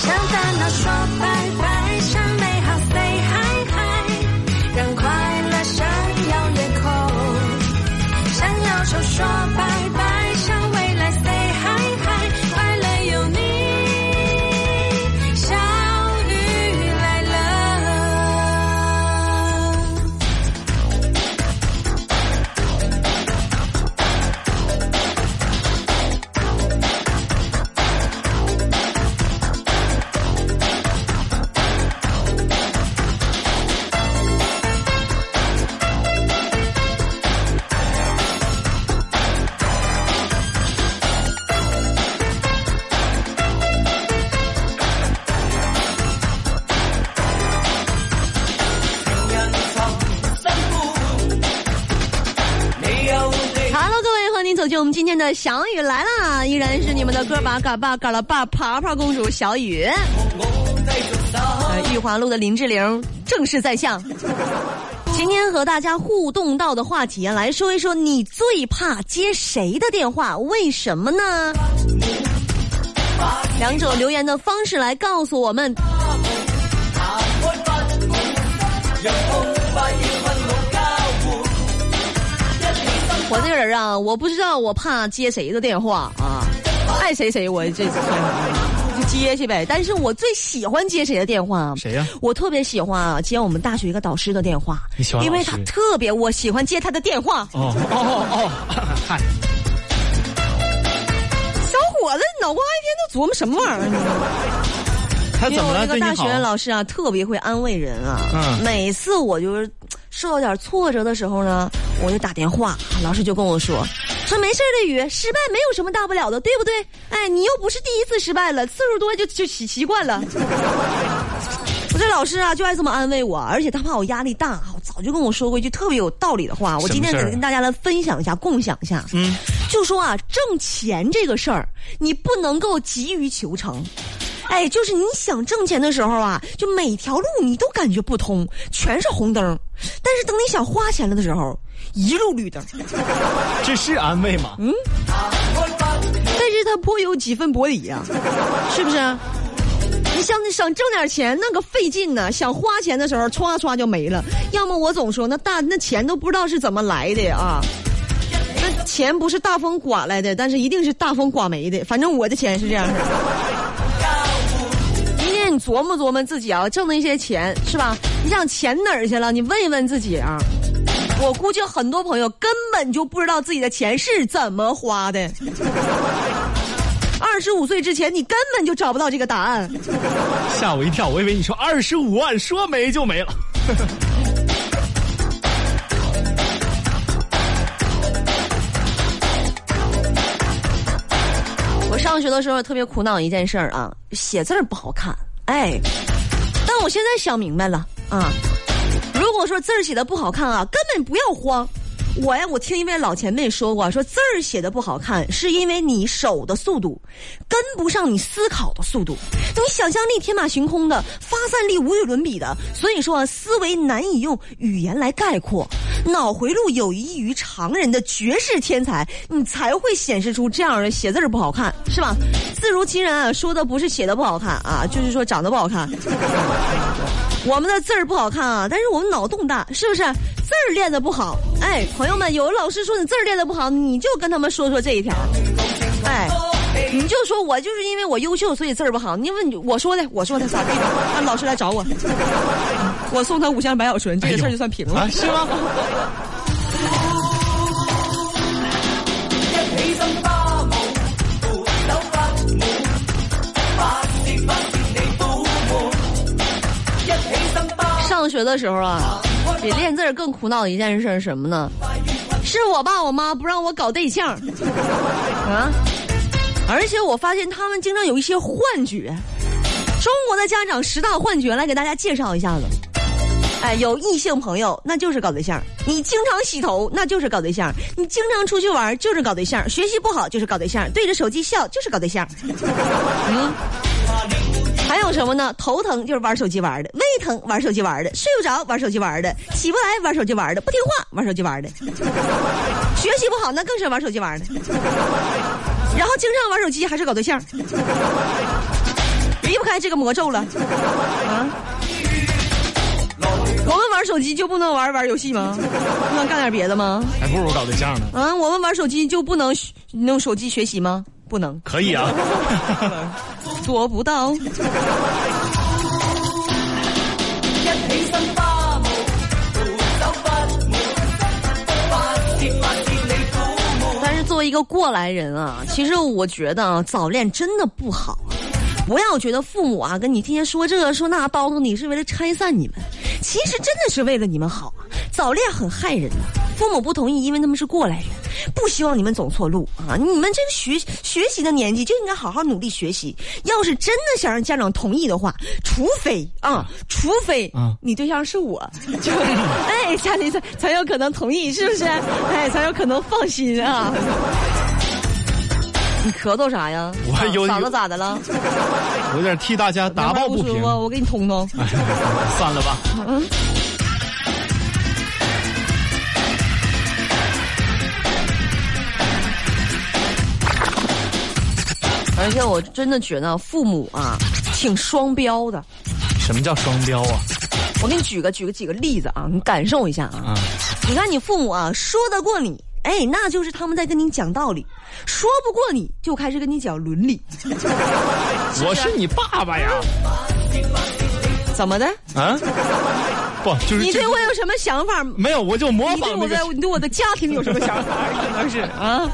想烦恼说拜拜，走进我们今天的小雨来啦！依然是你们的哥巴嘎巴嘎了巴爬爬公主小雨。呃，玉华路的林志玲正式在向。今天和大家互动到的话题，来说一说你最怕接谁的电话？为什么呢？两者留言的方式来告诉我们。我这个人啊，我不知道我怕接谁的电话啊，爱谁谁我这就接去呗。但是我最喜欢接谁的电话？谁呀我特别喜欢啊接我们大学一个导师的电话你喜，欢因为他特别，我喜欢接他的电话。哦哦哦，嗨，小伙子，脑瓜一天都琢磨什么玩意儿呢？他怎么了？因为我那个大学？老师啊，特别会安慰人啊。嗯每次我就是受到点挫折的时候呢，我就打电话，老师就跟我说：“说没事儿的雨，失败没有什么大不了的，对不对？哎，你又不是第一次失败了，次数多就就习习惯了。”我这老师啊，就爱这么安慰我，而且他怕我压力大，我早就跟我说过一句特别有道理的话，我今天得跟大家来分享一下，共享一下。嗯，就说啊，挣钱这个事儿，你不能够急于求成。哎，就是你想挣钱的时候啊，就每条路你都感觉不通，全是红灯。但是等你想花钱了的时候，一路绿灯。这是安慰吗？嗯但是他颇有几分薄礼呀、是不是？你想想挣点钱，那个费劲呢。想花钱的时候，歘歘就没了。要么我总说那大那钱都不知道是怎么来的啊。那钱不是大风刮来的，但是一定是大风刮没的。反正我的钱是这样式的。琢磨琢磨自己啊，挣的一些钱是吧？你想钱哪儿去了？你问一问自己啊。我估计很多朋友根本就不知道自己的钱是怎么花的。二十五岁之前，你根本就找不到这个答案。吓我一跳，我以为你说二十五万，说没就没了。我上学的时候特别苦恼一件事儿啊，写字儿不好看，哎，但我现在想明白了啊，如果说字儿写的不好看啊，根本不要慌。我呀，我听一位老前辈说过，说字儿写的不好看，是因为你手的速度跟不上你思考的速度，你想象力天马行空的，发散力无与伦比的，所以说，思维难以用语言来概括，脑回路有异于常人的绝世天才，你才会显示出这样的写字儿不好看，是吧？字如其人啊，说的不是写的不好看啊，就是说长得不好看。我们的字儿不好看啊，但是我们脑洞大，是不是？字儿练的不好，哎，朋友们，有老师说你字儿练的不好，你就跟他们说说这一条，你就说我就是因为我优秀，所以字儿不好。你问你我说的，我说的咋地？让老师来找我，我送他五箱白小纯，这个事儿就算平了。啊，是吗？上学的时候啊，比练字儿更苦恼的一件事是什么呢？是我爸我妈不让我搞对象啊，而且我发现他们经常有一些幻觉。中国的家长十大幻觉来给大家介绍一下子。哎，有异性朋友那就是搞对象；你经常洗头那就是搞对象；你经常出去玩就是搞对象；学习不好就是搞对象；对着手机笑就是搞对象。嗯，还有什么呢？头疼就是玩手机玩的，胃疼玩手机玩的，睡不着玩手机玩的，起不来玩手机玩的，不听话玩手机玩的，学习不好那更是玩手机玩的，然后经常玩手机还是搞对象，离不开这个魔咒了啊！我们玩手机就不能玩玩游戏吗？不能干点别的吗？还不如搞对象呢。啊，我们玩手机就不能学用手机学习吗？不能，可以啊。做不到。为一个过来人啊，其实我觉得啊，早恋真的不好。不要觉得父母啊跟你天天说这说那叨叨你是为了拆散你们，其实真的是为了你们好啊。早恋很害人的，父母不同意，因为他们是过来人，不希望你们走错路啊。你们这个学学习的年纪就应该好好努力学习。要是真的想让家长同意的话，除非啊，除非啊，你对象是我，就哎，家里才才有可能同意，是不是？哎，才有可能放心啊。你咳嗽啥呀？我有嗓子咋的了？有点替大家打抱不平。我给你通通。算了吧。嗯。而且我真的觉得父母啊，挺双标的。什么叫双标啊？我给你举个举个几个例子啊，你感受一下啊。你看你父母啊，说得过你。哎，那就是他们在跟你讲道理，说不过你就开始跟你讲伦理。我是你爸爸呀？怎么的？啊？不，就是你对我有什么想法？没有，我就模仿你对我的，你对我的家庭有什么想法？可能是啊。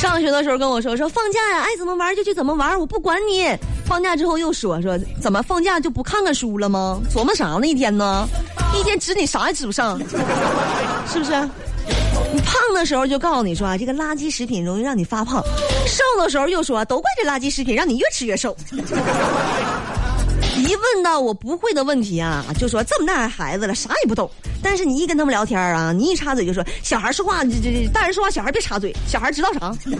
上学的时候跟我说说放假呀，爱怎么玩就去怎么玩，我不管你。放假之后又说说怎么放假就不看看书了吗？琢磨啥呢？一天呢？一天指你啥也指不上，是不是？你胖的时候就告诉你说啊，这个垃圾食品容易让你发胖；瘦的时候又说都怪这垃圾食品让你越吃越瘦。一问到我不会的问题啊，就说这么大孩子了啥也不懂。但是你一跟他们聊天啊，你一插嘴就说小孩说话，这这大人说话小孩别插嘴，小孩知道啥？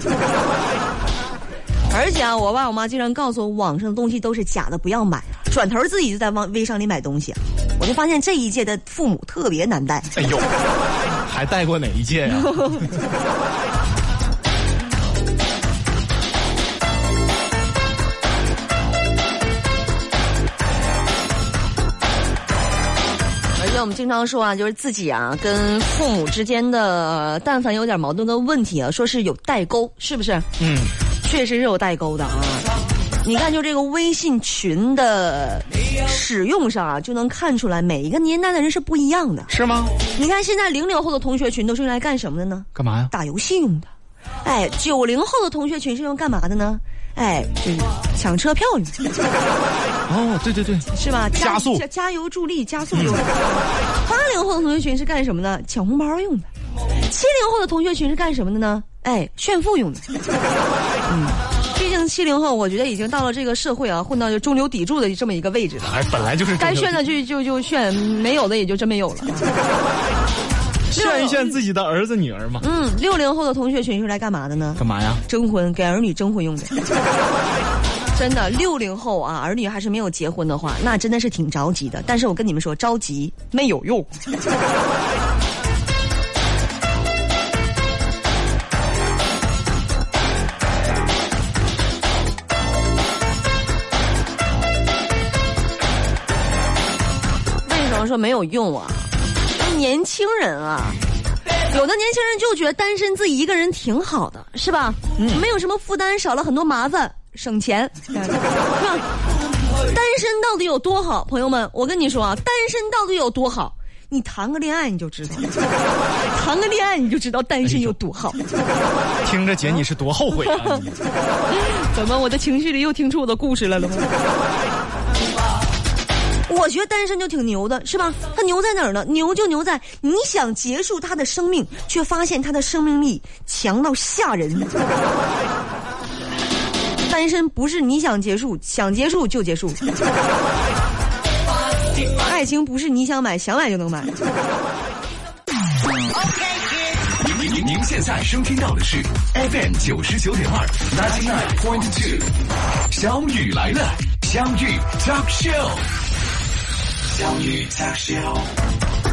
而且啊，我爸我妈经常告诉我，网上的东西都是假的，不要买。转头自己就在往微商里买东西，我就发现这一届的父母特别难带。哎呦！还带过哪一届呀？而 且我们经常说啊，就是自己啊跟父母之间的，但凡有点矛盾的问题啊，说是有代沟，是不是？嗯，确实是有代沟的啊。你看，就这个微信群的使用上啊，就能看出来每一个年代的人是不一样的，是吗？你看现在零零后的同学群都是用来干什么的呢？干嘛呀？打游戏用的。哎，九零后的同学群是用干嘛的呢？哎，就是抢车票用。哦，对对对，是吧？加速、加油助力、加速用。的。八零后的同学群是干什么呢？抢红包用的。七零后的同学群是干什么的呢？哎，炫富用的。嗯。毕竟七零后，我觉得已经到了这个社会啊，混到就中流砥柱的这么一个位置了。哎，本来就是该炫的就就就炫，没有的也就真没有了。炫一炫自己的儿子女儿嘛。嗯，六零后的同学群是来干嘛的呢？干嘛呀？征婚，给儿女征婚用的。真的，六零后啊，儿女还是没有结婚的话，那真的是挺着急的。但是我跟你们说，着急没有用。为什么说没有用啊，年轻人啊，有的年轻人就觉得单身自己一个人挺好的，是吧？嗯，没有什么负担，少了很多麻烦，省钱。单身到底有多好？朋友们，我跟你说啊，单身到底有多好？你谈个恋爱你就知道，谈个恋爱你就知道单身有多好。听着姐你是多后悔啊？怎么我的情绪里又听出我的故事来了吗？我觉得单身就挺牛的，是吧？他牛在哪儿呢？牛就牛在你想结束他的生命，却发现他的生命力强到吓人。单身不是你想结束，想结束就结束。爱情不是你想买，想买就能买。您您您现在收听到的是 FM 九十九点二，ninety nine point two，小雨来了。相遇 Talk Show，相遇 Talk Show。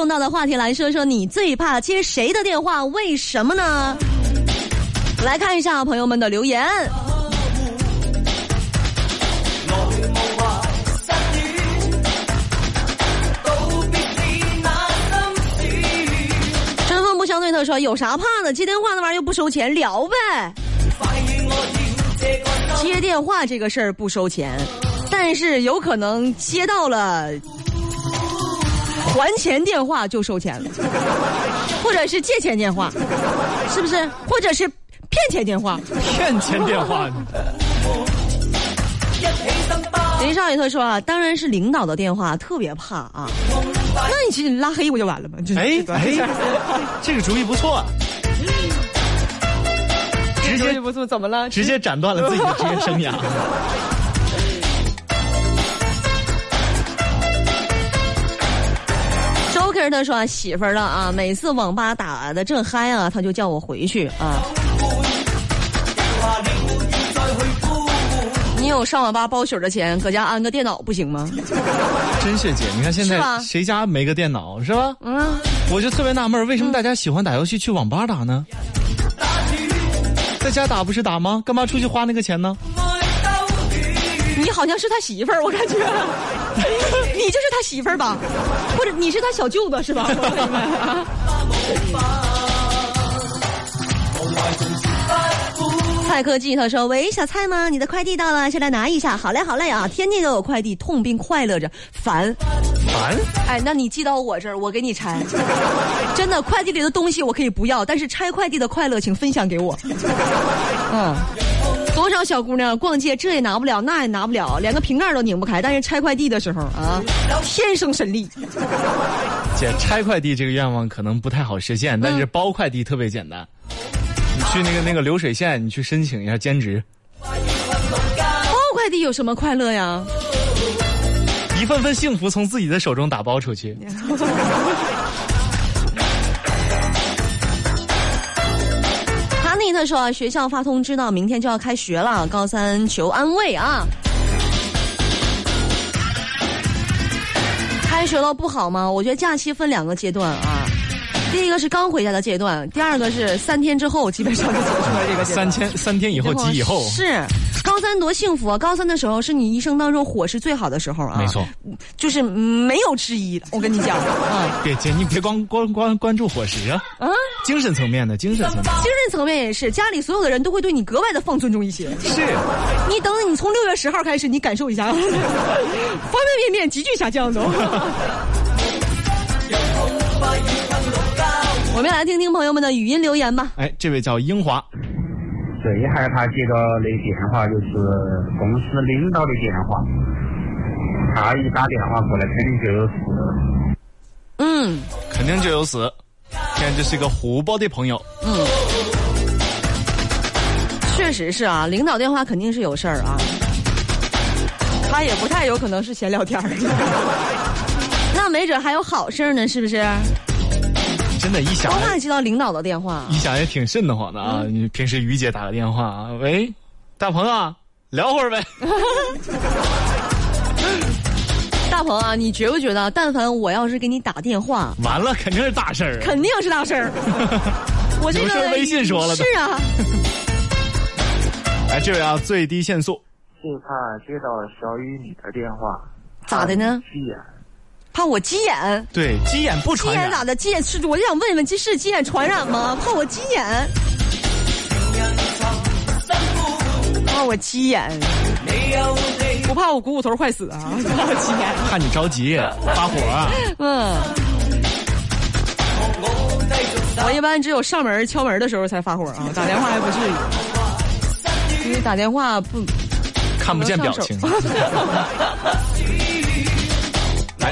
动到的话题，来说说你最怕接谁的电话？为什么呢？来看一下朋友们的留言。春风不相对，他说有啥怕的？接电话那玩意儿又不收钱，聊呗。接电话这个事儿不收钱，但是有可能接到了还钱电话就收钱了，或者是借钱电话，是不是？或者是骗钱电话。骗钱电话，林少爷他说啊，当然是领导的电话特别怕啊。那你其实拉黑不就完了吗？就哎哎，这个主意不错，直接不错，怎么了？直接斩断了自己的职业生涯。他说啊，媳妇儿了啊，每次网吧打的正嗨啊，他就叫我回去啊。你有上网吧包宿的钱，搁家安个电脑不行吗？真是姐，你看现在谁家没个电脑是吧？嗯，我就特别纳闷，为什么大家喜欢打游戏去网吧打呢？在家打不是打吗？干嘛出去花那个钱呢？你好像是他媳妇儿，我感觉，你就是他媳妇儿吧？或者你是他小舅子是吧？蔡科技他说：“喂，小蔡吗？你的快递到了，下来拿一下。好嘞，好嘞啊！天天都有快递，痛并快乐着，烦。烦，哎，那你寄到我这儿，我给你拆。真的，快递里的东西我可以不要，但是拆快递的快乐，请分享给我。嗯，多少小姑娘逛街这也拿不了，那也拿不了，连个瓶盖都拧不开，但是拆快递的时候啊，天生神力。姐拆快递这个愿望可能不太好实现，但是包快递特别简单。你去那个那个流水线，你去申请一下兼职，包快递有什么快乐呀？一份份幸福从自己的手中打包出去。说，学校发通知呢明天就要开学了，高三求安慰啊。开学了不好吗？我觉得假期分两个阶段啊，第一个是刚回家的阶段，第二个是三天之后基本上就走出来这个阶段。三天三天以后及以后，是高三多幸福啊！高三的时候是你一生当中伙食最好的时候啊，没错，就是没有之一。我跟你讲 啊别姐，你别光光光关注伙食啊，啊，精神层面的精神层面精神层面也是，家里所有的人都会对你格外的放尊重一些。是。你等等，你从六月十号开始，你感受一下，方方面面急剧下降都。我们来听听朋友们的语音留言吧。哎，这位叫英华，最害怕接到的电话就是公司领导的电话，他一打电话过来肯定就有事。嗯肯定就有死。现在这是一个湖北的朋友，嗯，确实是啊，领导电话肯定是有事儿啊，他也不太有可能是闲聊天儿，那没准还有好事儿呢，是不是？真的，一想我怕接到领导的电话一。想也挺瘆得慌的啊！你平时于姐打个电话啊，喂，大鹏啊，聊会儿呗。大鹏啊，你觉不觉得，但凡我要是给你打电话，完了，肯定是大事儿。肯定是大事儿。我这个有事儿微信说了是啊，来，这位啊，最低限速，就怕接到小雨你的电话，咋的呢？急眼。怕我急眼。对，鸡眼不急传染。眼咋的？鸡眼是，我就想问问，这是鸡眼传染吗？怕我急眼？怕我急眼？不怕我股骨头坏死啊？怕我急眼？怕你着急发火啊！嗯。我一般只有上门敲门的时候才发火啊，打电话还不至于。因为打电话不看不见表情。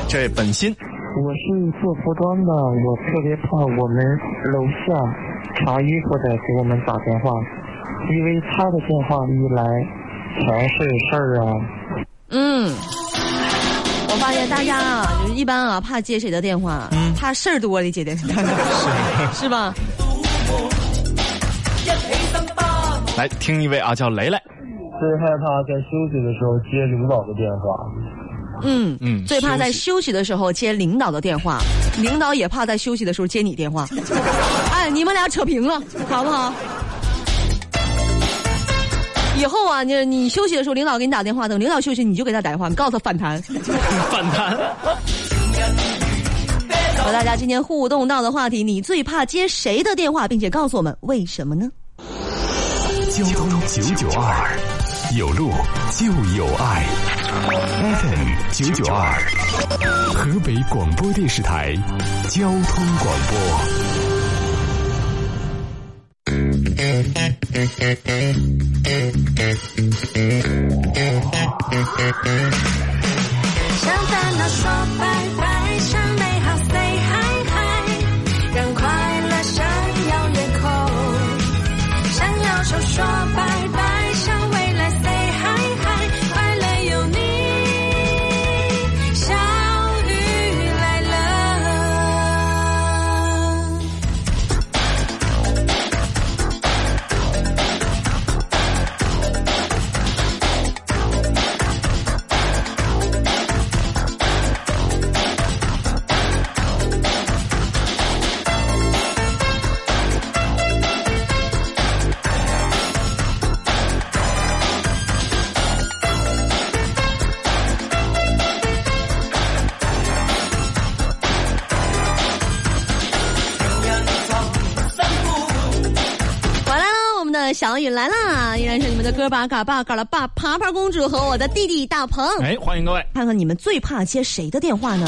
来，这位本心，我是做服装的，我特别怕我们楼下查衣服的给我们打电话，因为他的电话一来全是事儿啊。嗯，我发现大家啊，就是一般啊，怕接谁的电话，怕事儿多的接电话，是 是吧？来听一位啊，叫雷雷。最害怕在休息的时候接领导的电话。嗯嗯最怕在休休息的时候接领导的电话，领导也怕在休息的时候接你电话。哎，你们俩扯平了，好不好？以后啊，你你休息的时候，领导给你打电话，等领导休息，你就给他打电话，你告诉他反弹。反弹。和大家今天互动到的话题，你最怕接谁的电话，并且告诉我们为什么呢？交通九九二，有路就有爱。FM 九九二，河北广播电视台交通广播。向烦恼说拜拜，来啦！依然是你们的哥巴嘎巴嘎了爸爬爬公主和我的弟弟大鹏。哎，欢迎各位。看看你们最怕接谁的电话呢？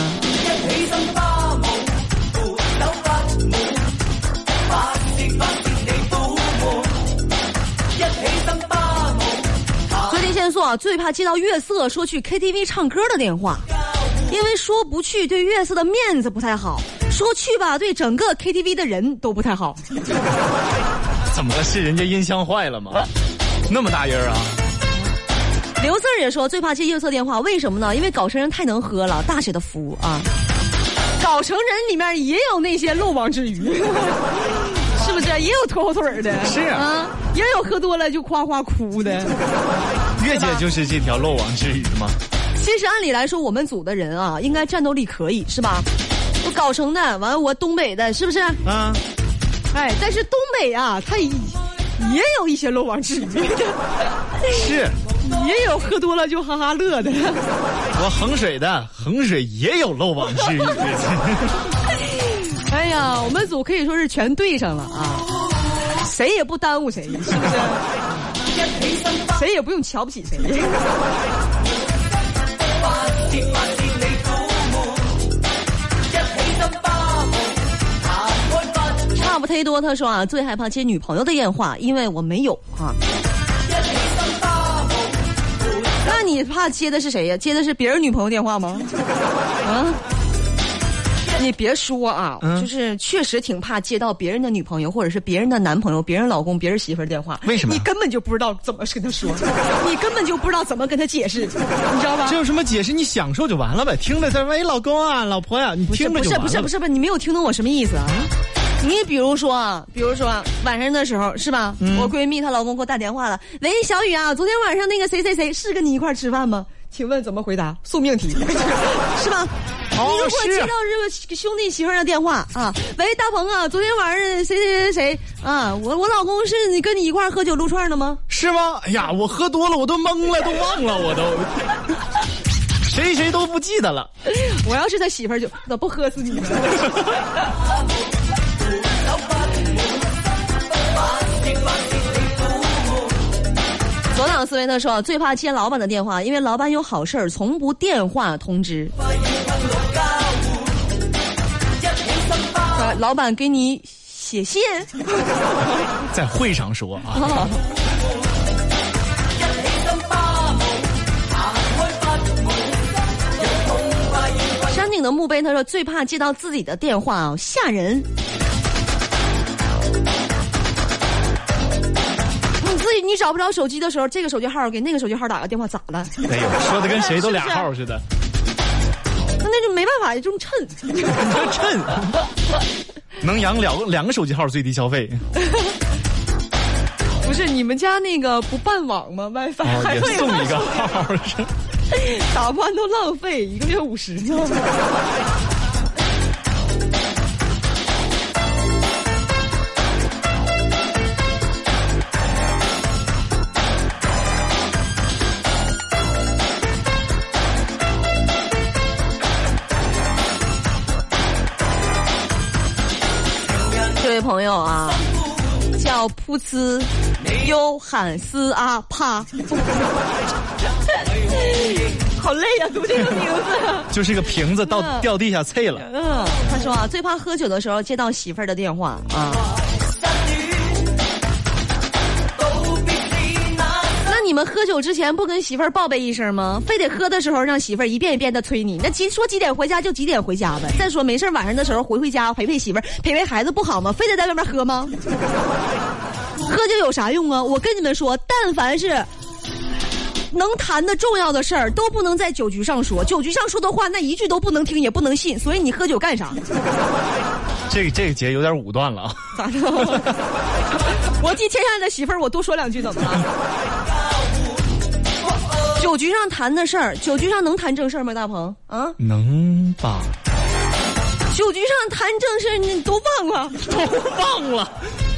最近限速啊，最怕接到月色说去 KTV 唱歌的电话，因为说不去对月色的面子不太好，说去吧对整个 KTV 的人都不太好。怎么了？是人家音箱坏了吗？那么大音儿啊！刘四儿也说最怕接月色电话，为什么呢？因为搞成人太能喝了，大写的福啊！搞成人里面也有那些漏网之鱼，是不是？也有拖后腿儿的，是啊，也有喝多了就夸夸哭的。月姐就是这条漏网之鱼吗。其实按理来说，我们组的人啊，应该战斗力可以，是吧？我搞成的，完了我东北的，是不是？啊，哎，但是东北啊，它也也有一些漏网之鱼，是也有喝多了就哈哈乐的。我衡水的，衡水也有漏网之鱼。哎呀，我们组可以说是全对上了啊，谁也不耽误谁，是不是？谁也不用瞧不起谁。不忒多，他说啊，最害怕接女朋友的电话，因为我没有啊。那你怕接的是谁呀？接的是别人女朋友电话吗？啊？你别说啊，嗯就是确实挺怕接到别人的女朋友，或者是别人的男朋友、别人老公、别人媳妇儿电话。为什么你根本就不知道怎么跟他说，你根本就不知道怎么跟他解释，你知道吧这？有什么解释？你享受就完了呗。听着在喂老公啊，老婆呀、你不是不听着就是完了。不是不是不是，你没有听懂我什么意思啊？你比如说啊，比如说晚上的时候是吧？嗯我闺蜜她老公给我打电话了，喂，小雨啊，昨天晚上那个谁谁谁是跟你一块儿吃饭吗？请问怎么回答？送命题，是吧？哦你如果接到这个兄弟媳妇儿的电话啊，喂，大鹏啊，昨天晚上谁谁谁谁啊，我我老公是你跟你一块儿喝酒撸串的吗？是吗？哎呀，我喝多了，我都懵了，都忘了，我都谁谁都不记得了。我要是他媳妇儿就咋不喝死你呢？左脑思维特说，最怕接老板的电话，因为老板有好事儿，从不电话通知。老板给你写信，在会上说啊。山顶的墓碑，他说最怕接到自己的电话啊，吓人。找不着手机的时候，这个手机号给那个手机号打个电话咋了？哎呦，说的跟谁都俩号似的，那那就没办法，这种趁。趁能养两个两个手机号最低消费，不是你们家那个不办网吗？WiFi 哦，还会送一个 号，打不完都浪费，一个月五十呢。叫噗呲又喊斯啊帕。好累呀、读这个名字。就是个瓶子到嗯掉地下碎了。嗯，他说啊，最怕喝酒的时候接到媳妇儿的电话啊。你们喝酒之前不跟媳妇儿报备一声吗？非得喝的时候让媳妇儿一遍一遍的催你，那几说几点回家就几点回家呗。再说没事儿晚上的时候回回家陪陪媳妇儿陪陪孩子不好吗？非得在外面喝吗？喝酒有啥用啊？我跟你们说，但凡是能谈的重要的事儿，都不能在酒局上说。酒局上说的话，那一句都不能听，也不能信。所以你喝酒干啥？这个这个节有点武断了啊！咋的？我替天下的媳妇儿，我多说两句怎么了？酒局上谈的事儿，酒局上能谈正事儿吗？大鹏啊，能吧？酒局上谈正事儿，你都忘了。都忘了，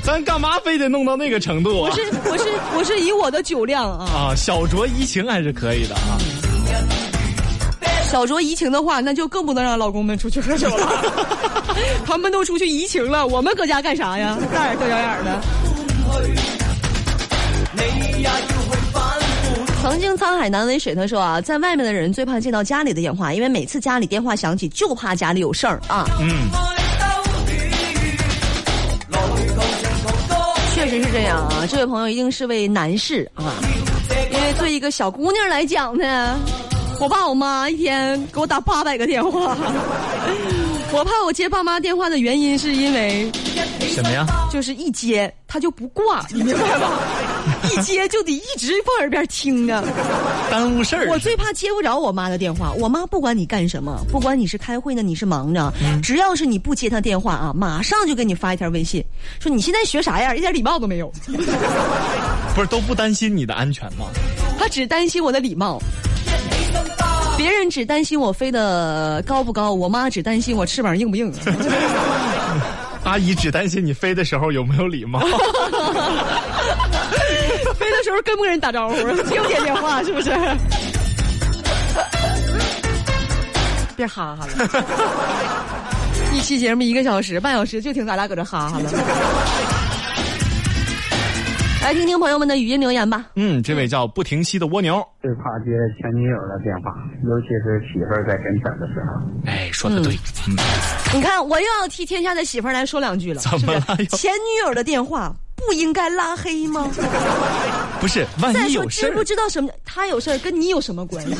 咱干嘛非得弄到那个程度啊？我是我是我是以我的酒量啊，啊，小酌怡情还是可以的啊。小酌怡情的话，那就更不能让老公们出去喝酒了。他们都出去怡情了，我们搁家干啥呀？大眼瞪小眼的。曾经沧海难为水，他说啊，在外面的人最怕接到家里的电话，因为每次家里电话响起，就怕家里有事儿啊。嗯，确实是这样啊，这位朋友一定是位男士啊，因为对一个小姑娘来讲呢，我爸我妈一天给我打八百个电话，我怕我接爸妈电话的原因是因为什么呀？就是一接他就不挂，你明白吧？一接就得一直放耳边听啊。耽误事儿。我最怕接不着我妈的电话。我妈不管你干什么，不管你是开会呢，你是忙着，只要是你不接她电话啊，马上就给你发一条微信，说你现在学啥样，一点礼貌都没有。不是都不担心你的安全吗？她只担心我的礼貌。别人只担心我飞得高不高，我妈只担心我翅膀硬不硬。阿姨只担心你飞的时候有没有礼貌。飞的时候跟不跟人打招呼，接不接电话，是不是？别哈哈了，一期节目一个小时、半小时，就听咱俩搁这哈哈了。来听听朋友们的语音留言吧。嗯，这位叫不停息的蜗牛，最怕接前女友的电话，尤其是媳妇儿在跟前的时候。哎，说的对，嗯，你看，我又要替天下的媳妇儿来说两句了，怎么了是是前女友的电话不应该拉黑吗？不是，万一有事儿知不，知道什么？他有事儿跟你有什么关系？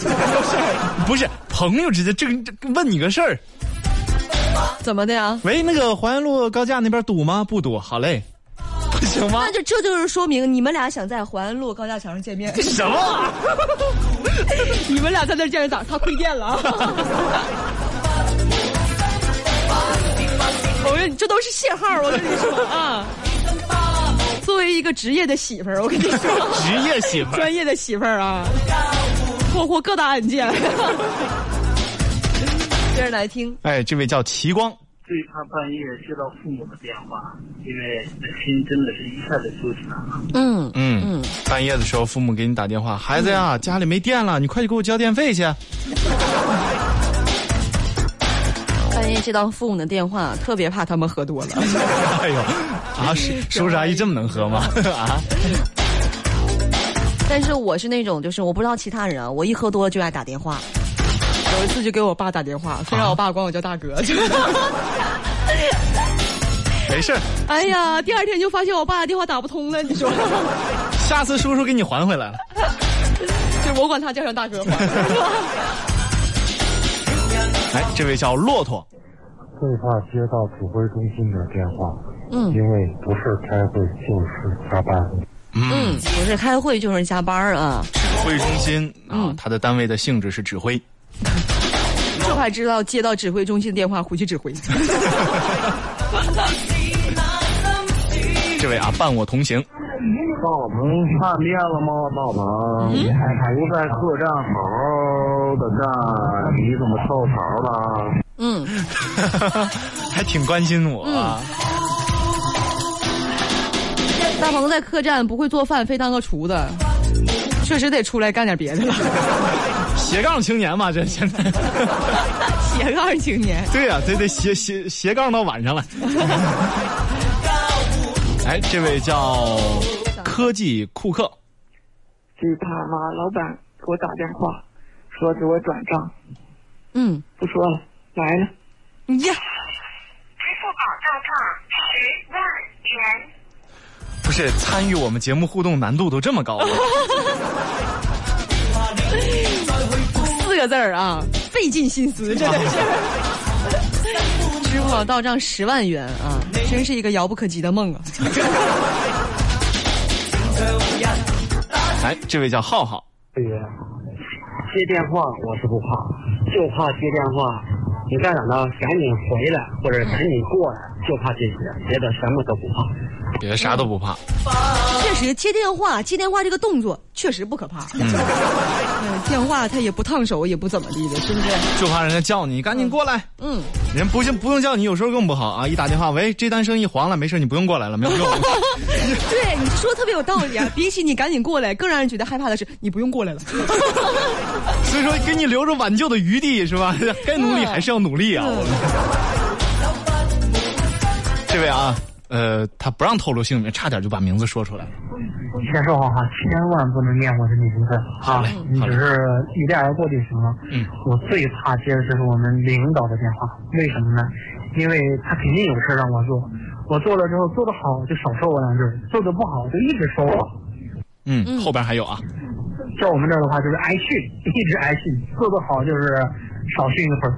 不是朋友之间，这个这问你个事儿。怎么的呀？喂，那个淮安路高架那边堵吗？不堵，好嘞，不行吗那？就这就是说明你们俩想在淮安路高架桥上见面。什么？你们俩在那见着咋？他亏电了啊！我说你这都是信号，我跟你说啊。作为一个职业的媳妇儿，我跟你说，职业媳妇儿，专业的媳妇儿啊，破获各大案件。接着来听，哎，这位叫齐光，最怕半夜接到父母的电话，因为心真的是一下子揪起来了。嗯嗯嗯，半夜的时候父母给你打电话，孩子呀，家里没电了，你快去给我交电费去。半夜接到父母的电话，特别怕他们喝多了。哎呦，啊，叔叔叔阿姨这么能喝吗？啊，但是我是那种，就是我不知道其他人啊，我一喝多了就爱打电话。有一次就给我爸打电话，非让我爸管我叫大哥。没事儿，哎呀，第二天就发现我爸的电话打不通了，你说？下次叔叔给你还回来了。就我管他叫声大哥还。哎，这位叫骆驼，最怕接到指挥中心的电话，嗯。因为不是开会就是加班。嗯，不是开会就是加班啊，指挥中心啊，他的单位的性质是指挥。就怕知道接到指挥中心的电话回去指挥。这位啊，伴我同行，大鹏叛变了吗？大鹏，不在客栈好好的干，你怎么跳槽了？嗯，还挺关心我啊。大鹏在客栈不会做饭，非当个厨子，确实得出来干点别的了。斜杠青年嘛，这现在。斜杠青年，对呀、得得斜斜斜杠到晚上了。哎，这位叫科技库克，最怕妈老板给我打电话，说给我转账，嗯不说了，来了。呀，支付宝到账十万元。不是参与我们节目互动难度都这么高吗？四个字儿啊，费尽心思，真的是。支付宝到账十万元啊，真是一个遥不可及的梦啊！哎，这位叫浩浩，对呀，接电话我是不怕，就怕接电话，你在哪呢？赶紧回来或者赶紧过来，就怕这些，别的什么都不怕。别的啥都不怕。确实接电话，接电话这个动作确实不可怕。嗯，电话它也不烫手，也不怎么地的，是不是？就怕人家叫你赶紧过来，嗯，人不行不用叫你，有时候更不好啊！一打电话，喂，这单生意黄了，没事，你不用过来了，没有用。对，你说的特别有道理啊！比起你赶紧过来，更让人觉得害怕的是你不用过来了。所以说，给你留着挽救的余地是吧？该努力还是要努力啊！这位啊，呃，他不让透露姓名，差点就把名字说出来了。先说好哈，千万不能念我的名字啊好嘞！好嘞你只是一带而过就行了。嗯，我最怕接的就是我们领导的电话，为什么呢？因为他肯定有事让我做，我做了之后做得好就少说我两句，做得不好就一直说我。嗯，后边还有啊，在我们这儿的话就是挨训，一直挨训，做得好就是少训一会儿，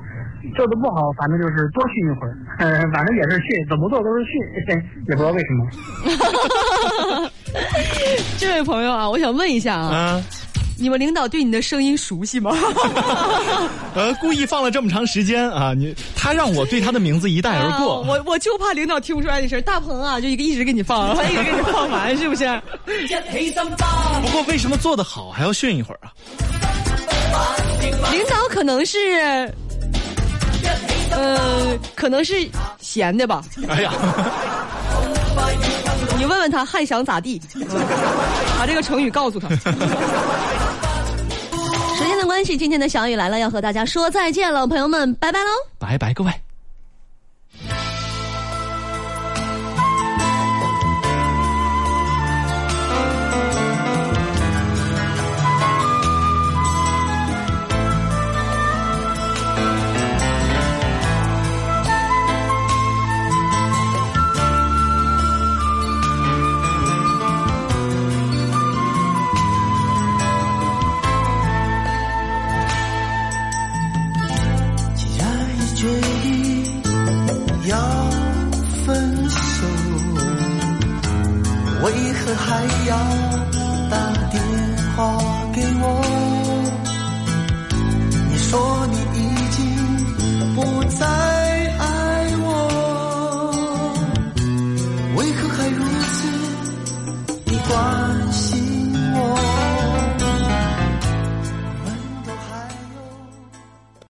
做的不好反正就是多训一会儿，嗯、反正也是训，怎么做都是训，也不知道为什么。这位朋友啊，我想问一下啊，嗯、你们领导对你的声音熟悉吗？呃，故意放了这么长时间啊，你他让我对他的名字一带而过。啊我我就怕领导听不出来这声儿。大鹏啊，就一个一直给你放，他一直给你放完，是不是？不过为什么做的好还要训一会儿啊？领导可能是，呃，可能是闲的吧。哎呀，你问问他还想咋地，把这个成语告诉他。时间的关系，今天的小雨来了，要和大家说再见了，朋友们，拜拜喽。拜拜各位。